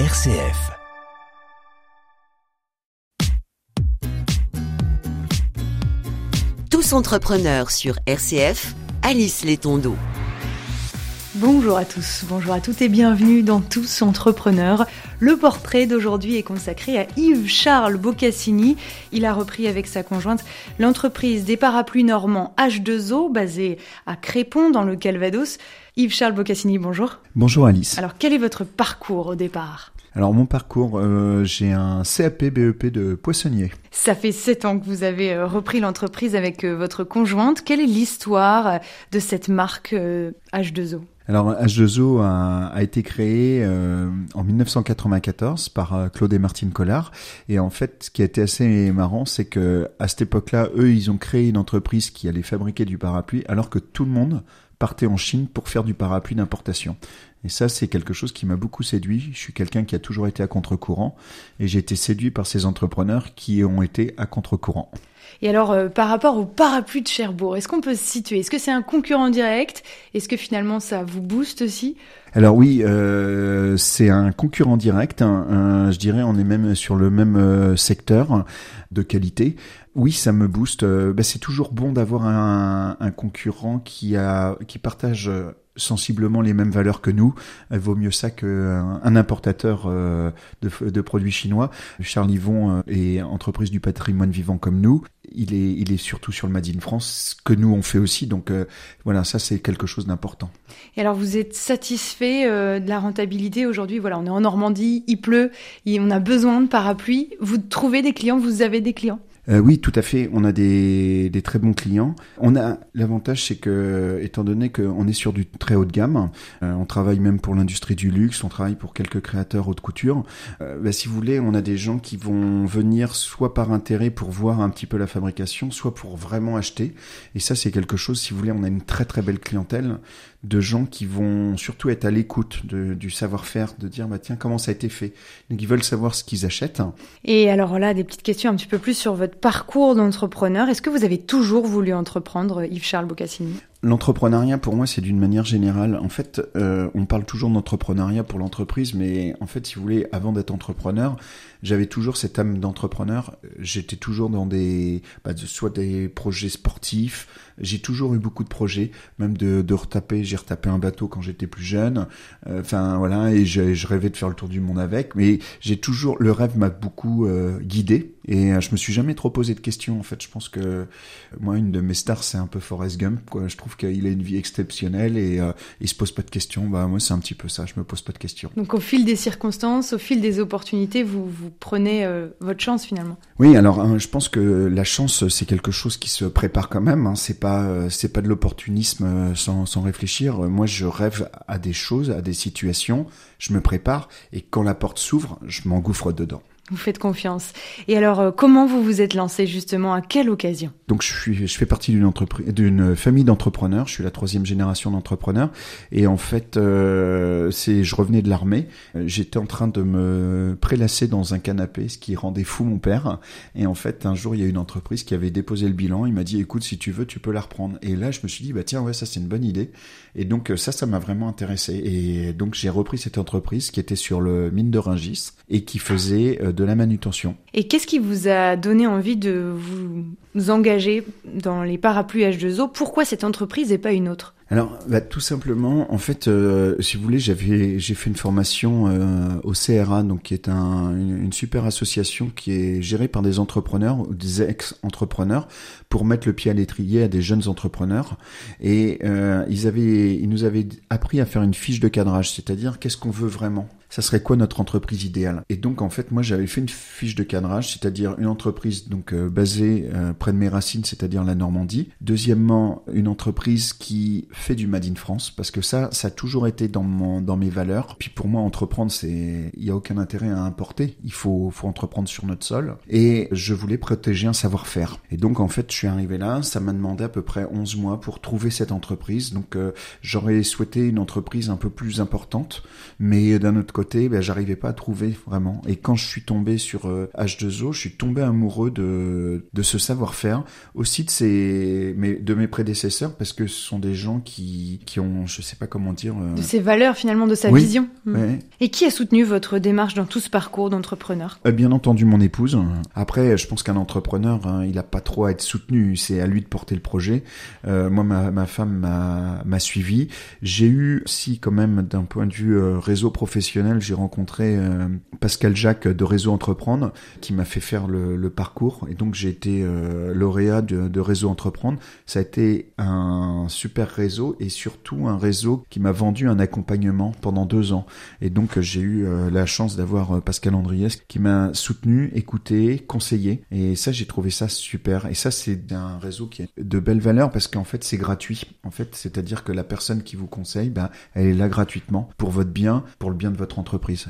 RCF. Tous entrepreneurs sur RCF, Alice Létondo. Bonjour à tous, bonjour à toutes et bienvenue dans Tous Entrepreneurs. Le portrait d'aujourd'hui est consacré à Yves Charles Boccassini. Il a repris avec sa conjointe l'entreprise des parapluies normands H2O basée à Crépon dans le Calvados. Yves Charles Boccassini, bonjour. Bonjour Alice. Alors quel est votre parcours au départ? Alors mon parcours, euh, j'ai un CAP BEP de poissonnier. Ça fait sept ans que vous avez euh, repris l'entreprise avec euh, votre conjointe. Quelle est l'histoire de cette marque H2O alors H2O a, a été créé en 1994 par Claude et Martine Collard et en fait ce qui a été assez marrant c'est que à cette époque-là eux ils ont créé une entreprise qui allait fabriquer du parapluie alors que tout le monde partait en Chine pour faire du parapluie d'importation. Et ça, c'est quelque chose qui m'a beaucoup séduit. Je suis quelqu'un qui a toujours été à contre-courant et j'ai été séduit par ces entrepreneurs qui ont été à contre-courant. Et alors, euh, par rapport au parapluie de Cherbourg, est-ce qu'on peut se situer? Est-ce que c'est un concurrent direct? Est-ce que finalement ça vous booste aussi? Alors oui, euh, c'est un concurrent direct. Hein. je dirais, on est même sur le même euh, secteur de qualité. Oui, ça me booste. Bah, c'est toujours bon d'avoir un, un, concurrent qui a qui partage sensiblement les mêmes valeurs que nous. Elle vaut mieux ça qu'un un importateur euh, de, produits chinois. Charles Yvon euh, est entreprise du patrimoine vivant comme nous. Il est, il est surtout sur le Made in France, que nous on fait aussi. Donc euh, voilà, ça c'est quelque chose d'important. Et alors vous êtes satisfait de la rentabilité aujourd'hui? Voilà, on est en Normandie, il pleut, et on a besoin de parapluies. Vous trouvez des clients? Vous avez des clients? Euh, oui, tout à fait. On a des, des très bons clients. On a l'avantage, c'est que, étant donné qu'on est sur du très haut de gamme, euh, on travaille même pour l'industrie du luxe, on travaille pour quelques créateurs haute couture. Euh, bah, si vous voulez, on a des gens qui vont venir soit par intérêt pour voir un petit peu la fabrication, soit pour vraiment acheter. Et ça, c'est quelque chose. Si vous voulez, on a une très très belle clientèle de gens qui vont surtout être à l'écoute du savoir-faire, de dire bah tiens comment ça a été fait? Donc ils veulent savoir ce qu'ils achètent. Et alors là, des petites questions un petit peu plus sur votre parcours d'entrepreneur. Est-ce que vous avez toujours voulu entreprendre, Yves-Charles Boccassini? L'entrepreneuriat, pour moi, c'est d'une manière générale. En fait, euh, on parle toujours d'entrepreneuriat pour l'entreprise, mais en fait, si vous voulez, avant d'être entrepreneur, j'avais toujours cette âme d'entrepreneur. J'étais toujours dans des, bah, soit des projets sportifs. J'ai toujours eu beaucoup de projets, même de, retaper. J'ai retapé un bateau quand j'étais plus jeune. Euh, enfin voilà, et je, je, rêvais de faire le tour du monde avec. Mais j'ai toujours, le rêve m'a beaucoup euh, guidé, et je me suis jamais trop posé de questions. En fait, je pense que moi, une de mes stars, c'est un peu Forrest Gump. Quoi. Je trouve qu'il a une vie exceptionnelle et euh, il se pose pas de questions. Bah moi c'est un petit peu ça, je me pose pas de questions. Donc au fil des circonstances, au fil des opportunités, vous vous prenez euh, votre chance finalement. Oui, alors hein, je pense que la chance c'est quelque chose qui se prépare quand même. Hein. C'est pas euh, c'est pas de l'opportunisme euh, sans, sans réfléchir. Moi je rêve à des choses, à des situations, je me prépare et quand la porte s'ouvre, je m'engouffre dedans. Vous faites confiance. Et alors, euh, comment vous vous êtes lancé justement À quelle occasion? Donc, je suis, je fais partie d'une entreprise, d'une famille d'entrepreneurs. Je suis la troisième génération d'entrepreneurs. Et en fait, euh, c'est, je revenais de l'armée. J'étais en train de me prélasser dans un canapé, ce qui rendait fou mon père. Et en fait, un jour, il y a une entreprise qui avait déposé le bilan. Il m'a dit, écoute, si tu veux, tu peux la reprendre. Et là, je me suis dit, bah tiens, ouais, ça c'est une bonne idée. Et donc, ça, ça m'a vraiment intéressé. Et donc, j'ai repris cette entreprise qui était sur le mine de Ringis et qui faisait euh, de la manutention. Et qu'est-ce qui vous a donné envie de vous engager dans les parapluies H2O Pourquoi cette entreprise et pas une autre? Alors, bah, tout simplement, en fait, euh, si vous voulez, j'avais j'ai fait une formation euh, au CRA, donc qui est un, une, super association qui est gérée par des entrepreneurs ou des ex-entrepreneurs pour mettre le pied à l'étrier à des jeunes entrepreneurs. Et euh, ils avaient, ils nous avaient appris à faire une fiche de cadrage, c'est-à-dire qu'est-ce qu'on veut vraiment ça serait quoi notre entreprise idéale? Et donc en fait moi j'avais fait une fiche de cadrage, c'est-à-dire une entreprise donc euh, basée euh, près de mes racines, c'est-à-dire la Normandie. Deuxièmement, une entreprise qui fait du made in France parce que ça ça a toujours été dans mon dans mes valeurs. Puis pour moi entreprendre c'est il y a aucun intérêt à importer, il faut faut entreprendre sur notre sol et je voulais protéger un savoir-faire. Et donc en fait je suis arrivé là, ça m'a demandé à peu près 11 mois pour trouver cette entreprise. Donc euh, j'aurais souhaité une entreprise un peu plus importante, mais d'un autre côté côté, ben, j'arrivais pas à trouver vraiment. Et quand je suis tombé sur H2O, je suis tombé amoureux de, de ce savoir-faire, aussi de, ces, mais, de mes prédécesseurs, parce que ce sont des gens qui, qui ont, je sais pas comment dire... De ses valeurs finalement, de sa Oui. vision. Mm. ouais. Et qui a soutenu votre démarche dans tout ce parcours d'entrepreneur? Euh, Bien entendu, mon épouse. Après, je pense qu'un entrepreneur, hein, il a pas trop à être soutenu. C'est à lui de porter le projet. Euh, moi, ma, ma femme m'a suivi. J'ai eu, si quand même, d'un point de vue euh, réseau professionnel, j'ai rencontré euh, Pascal Jacques de Réseau Entreprendre, qui m'a fait faire le, parcours. Et donc, j'ai été euh, lauréat de, Réseau Entreprendre. Ça a été un super réseau et surtout un réseau qui m'a vendu un accompagnement pendant deux ans. Et donc, j'ai eu euh, la chance d'avoir Pascal Andriès qui m'a soutenu, écouté, conseillé. Et ça, j'ai trouvé ça super. Et ça, c'est un réseau qui a de belles valeurs parce qu'en fait, c'est gratuit. En fait, c'est-à-dire que la personne qui vous conseille, ben, elle est là gratuitement pour votre bien, pour le bien de votre entreprise.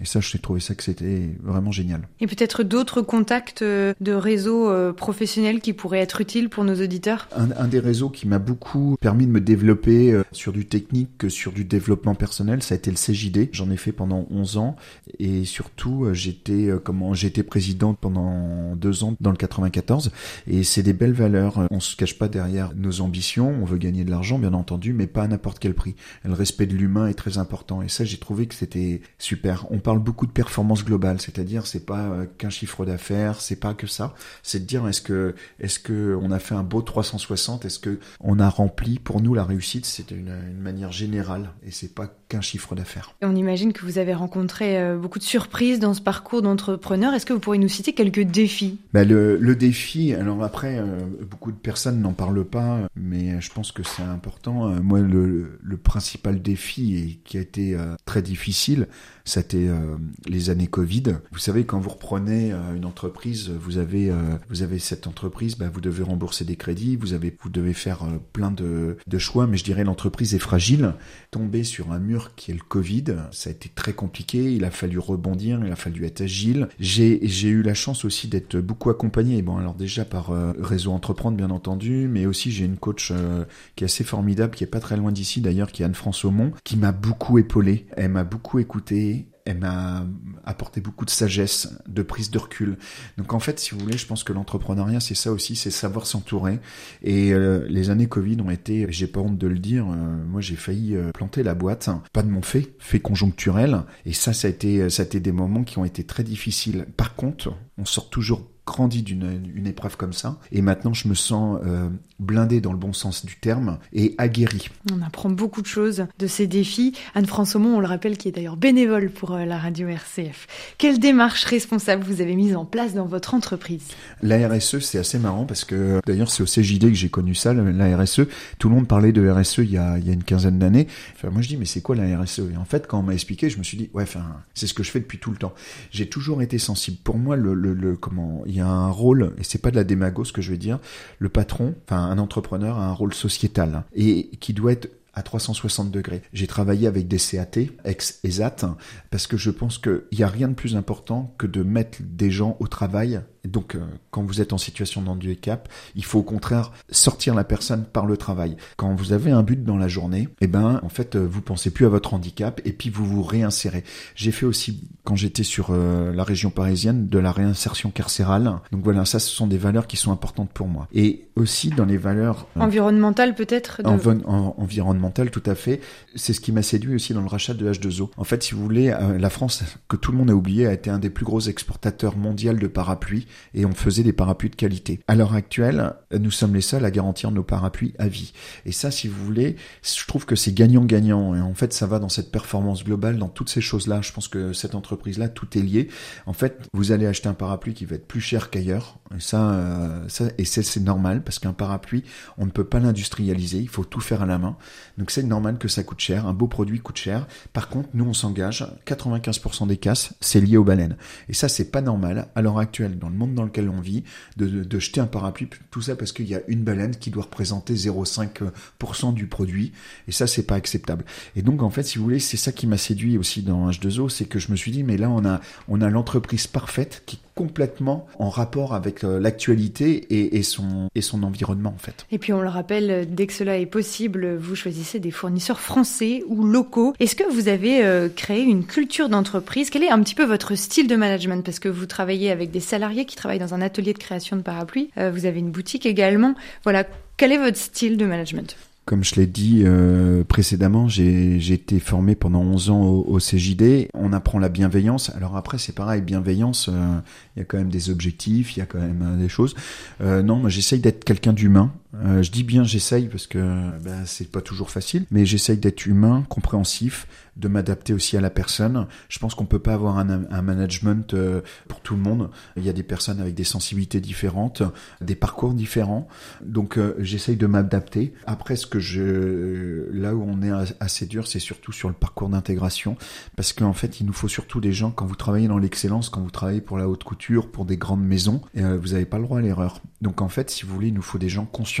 Et ça, j'ai trouvé ça que c'était vraiment génial. Et peut-être d'autres contacts euh, de réseaux euh, professionnels qui pourraient être utiles pour nos auditeurs? Un, un des réseaux qui m'a beaucoup permis de me développer euh, sur du technique que sur du développement personnel, ça a été le CJD. J'en ai fait pendant 11 ans et surtout j'étais comment j'étais président pendant deux ans dans le 94 et c'est des belles valeurs. On se cache pas derrière nos ambitions, on veut gagner de l'argent bien entendu, mais pas à n'importe quel prix. Le respect de l'humain est très important et ça j'ai trouvé que c'était super. On parle beaucoup de performance globale, c'est-à-dire c'est pas euh, qu'un chiffre d'affaires, c'est pas que ça, c'est de dire est-ce que est-ce que on a fait un beau 360, est-ce que on a rempli pour nous la réussite, c'est une, une manière générale et c'est pas qu'un chiffre d'affaires. On imagine que vous avez rencontré euh, beaucoup de surprises dans ce parcours d'entrepreneur. Est-ce que vous pourriez nous citer quelques défis? Bah, le, le défi, alors après, euh, beaucoup de personnes n'en parlent pas, mais je pense que c'est important. Moi, le, le principal défi et qui a été très difficile, c'était euh, les années Covid. Vous savez, quand vous reprenez euh, une entreprise, vous avez, euh, vous avez cette entreprise, bah, vous devez rembourser des crédits, vous avez, vous devez faire euh, plein de, de choix, mais je dirais l'entreprise est fragile. Tomber sur un mur qui est le Covid, ça a été très compliqué. Il a fallu rebondir, il a fallu être agile. J'ai, j'ai eu la chance aussi d'être beaucoup accompagné. Bon, alors déjà par euh, Réseau Entreprendre, bien entendu, mais aussi j'ai une coach euh, qui est assez formidable, qui est pas très loin d'ici d'ailleurs, qui est Anne-France Aumont, qui m'a beaucoup épaulé. Elle m'a beaucoup écouté. M'a apporté beaucoup de sagesse, de prise de recul. Donc en fait, si vous voulez, je pense que l'entrepreneuriat, c'est ça aussi, c'est savoir s'entourer. Et euh, les années Covid ont été, j'ai pas honte de le dire, euh, moi j'ai failli euh, planter la boîte, pas de mon fait, fait conjoncturel. Et ça, ça a été, ça a été des moments qui ont été très difficiles. Par contre, on sort toujours grandi d'une une épreuve comme ça. Et maintenant, je me sens euh, blindé dans le bon sens du terme et aguerri. On apprend beaucoup de choses de ces défis. Anne-France Aumont, on le rappelle, qui est d'ailleurs bénévole pour euh, la radio RCF. Quelle démarche responsable vous avez mise en place dans votre entreprise? La RSE, c'est assez marrant parce que d'ailleurs, c'est au CJD que j'ai connu ça, la RSE. Tout le monde parlait de RSE il y a, il y a une quinzaine d'années. Enfin, moi, je dis, mais c'est quoi la RSE Et en fait, quand on m'a expliqué, je me suis dit, ouais, enfin, c'est ce que je fais depuis tout le temps. J'ai toujours été sensible. Pour moi, le, le, le comment, il y a un rôle, et c'est pas de la démago ce que je vais dire, le patron, enfin, un entrepreneur a un rôle sociétal hein, et qui doit être à 360 degrés. J'ai travaillé avec des CAT, ex-ESAT, parce que je pense qu'il n'y a rien de plus important que de mettre des gens au travail. Donc, euh, quand vous êtes en situation de handicap, il faut au contraire sortir la personne par le travail. Quand vous avez un but dans la journée, eh ben, en fait, euh, vous pensez plus à votre handicap et puis vous vous réinsérez. J'ai fait aussi, quand j'étais sur euh, la région parisienne, de la réinsertion carcérale. Donc voilà, ça, ce sont des valeurs qui sont importantes pour moi. Et aussi dans les valeurs euh, Environnementale peut-être de- Envi- en- environnemental, tout à fait. C'est ce qui m'a séduit aussi dans le rachat de H2O. En fait, si vous voulez, euh, la France, que tout le monde a oublié, a été un des plus gros exportateurs mondiaux de parapluies et on faisait des parapluies de qualité. À l'heure actuelle, nous sommes les seuls à garantir nos parapluies à vie. Et ça, si vous voulez, je trouve que c'est gagnant-gagnant. Et en fait, ça va dans cette performance globale, dans toutes ces choses-là. Je pense que cette entreprise-là, tout est lié. En fait, vous allez acheter un parapluie qui va être plus cher qu'ailleurs. Et ça, euh, ça et c'est normal parce qu'un parapluie, on ne peut pas l'industrialiser. Il faut tout faire à la main. Donc c'est normal que ça coûte cher. Un beau produit coûte cher. Par contre, nous, on s'engage. 95% des casses, c'est lié aux baleines. Et ça, c'est pas normal. À l'heure actuelle, dans le monde dans lequel on vit, de, jeter un parapluie, tout ça parce qu'il y a une baleine qui doit représenter 0,5% du produit. Et ça, c'est pas acceptable. Et donc, en fait, si vous voulez, c'est ça qui m'a séduit aussi dans H2O, c'est que je me suis dit, mais là, on a, on a l'entreprise parfaite qui complètement en rapport avec euh, l'actualité et, son, environnement en fait. Et puis on le rappelle, dès que cela est possible, vous choisissez des fournisseurs français ou locaux. Est-ce que vous avez euh, créé une culture d'entreprise? Quel est un petit peu votre style de management? Parce que vous travaillez avec des salariés qui travaillent dans un atelier de création de parapluies, euh, vous avez une boutique également. Voilà, quel est votre style de management? Comme je l'ai dit euh, précédemment, j'ai été formé pendant 11 ans au, au, CJD. On apprend la bienveillance. Alors après, c'est pareil, bienveillance, euh, il y a quand même des objectifs, il y a quand même euh, des choses. Non, moi j'essaye d'être quelqu'un d'humain. Euh, je dis bien j'essaye parce que ben, c'est pas toujours facile, mais j'essaye d'être humain, compréhensif, de m'adapter aussi à la personne. Je pense qu'on peut pas avoir un, management euh, pour tout le monde. Il y a des personnes avec des sensibilités différentes, des parcours différents. Donc euh, j'essaye de m'adapter. Après, ce que je, là où on est assez dur, c'est surtout sur le parcours d'intégration, parce qu'en fait, il nous faut surtout des gens quand vous travaillez dans l'excellence, quand vous travaillez pour la haute couture, pour des grandes maisons, vous n'avez pas le droit à l'erreur. Donc en fait, si vous voulez, il nous faut des gens conscients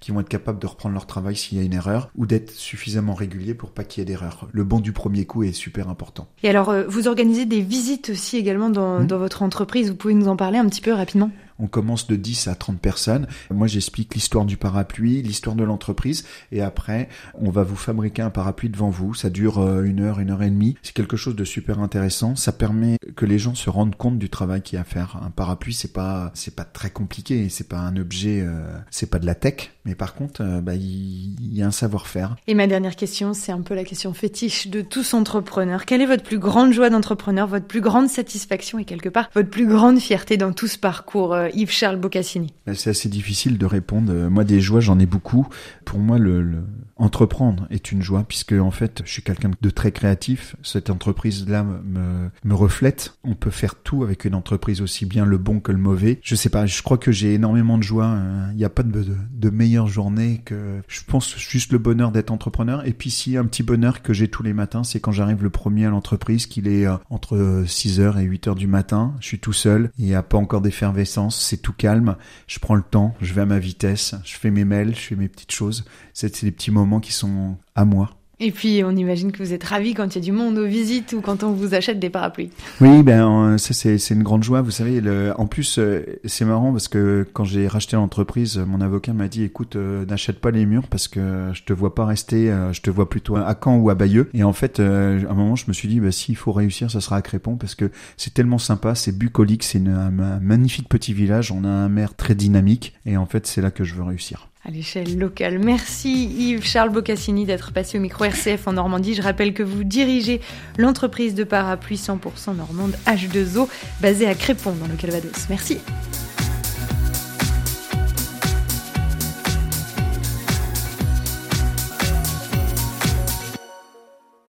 qui vont être capables de reprendre leur travail s'il y a une erreur ou d'être suffisamment réguliers pour pas qu'il y ait d'erreur. Le bon du premier coup est super important. Et alors, euh, vous organisez des visites aussi également dans, mmh. dans votre entreprise. Vous pouvez nous en parler un petit peu rapidement? On commence de 10 à 30 personnes. Moi, j'explique l'histoire du parapluie, l'histoire de l'entreprise, et après, on va vous fabriquer un parapluie devant vous. Ça dure euh, une heure, une heure et demie. C'est quelque chose de super intéressant. Ça permet que les gens se rendent compte du travail qu'il y a à faire. Un parapluie, c'est pas, c'est pas très compliqué. C'est pas un objet, euh, c'est pas de la tech, mais par contre, euh, bah, il y, a un savoir-faire. Et ma dernière question, c'est un peu la question fétiche de tous entrepreneurs. Quelle est votre plus grande joie d'entrepreneur, votre plus grande satisfaction et quelque part votre plus grande fierté dans tout ce parcours Yves-Charles Boccassini bah, C'est assez difficile de répondre. Moi, des joies, j'en ai beaucoup. Pour moi, le, entreprendre est une joie puisque en fait, je suis quelqu'un de très créatif. Cette entreprise-là me, reflète. On peut faire tout avec une entreprise, aussi bien le bon que le mauvais. Je sais pas, je crois que j'ai énormément de joie. Il n'y a pas de, meilleure journée que... Je pense juste le bonheur d'être entrepreneur. Et puis si un petit bonheur que j'ai tous les matins, c'est quand j'arrive le premier à l'entreprise, qu'il est euh, entre 6h et 8h du matin. Je suis tout seul. Il n'y a pas encore d'effervescence c'est tout calme, je prends le temps, je vais à ma vitesse, je fais mes mails, je fais mes petites choses. C'est des petits moments qui sont à moi. Et puis, on imagine que vous êtes ravi quand il y a du monde aux visites ou quand on vous achète des parapluies. Oui, ben ça c'est une grande joie. Vous savez, le, en plus euh, c'est marrant parce que quand j'ai racheté l'entreprise, mon avocat m'a dit "Écoute, euh, n'achète pas les murs parce que je te vois pas rester, euh, je te vois plutôt à Caen ou à Bayeux." Et en fait, à un moment, je me suis dit "Bah s'il faut réussir, ça sera à Crépon parce que c'est tellement sympa, c'est bucolique, c'est un magnifique petit village, on a un maire très dynamique et en fait, c'est là que je veux réussir." À l'échelle locale. Merci Yves Charles Boccassini d'être passé au micro RCF en Normandie. Je rappelle que vous dirigez l'entreprise de parapluie 100% normande H2O basée à Crépon dans le Calvados. Merci.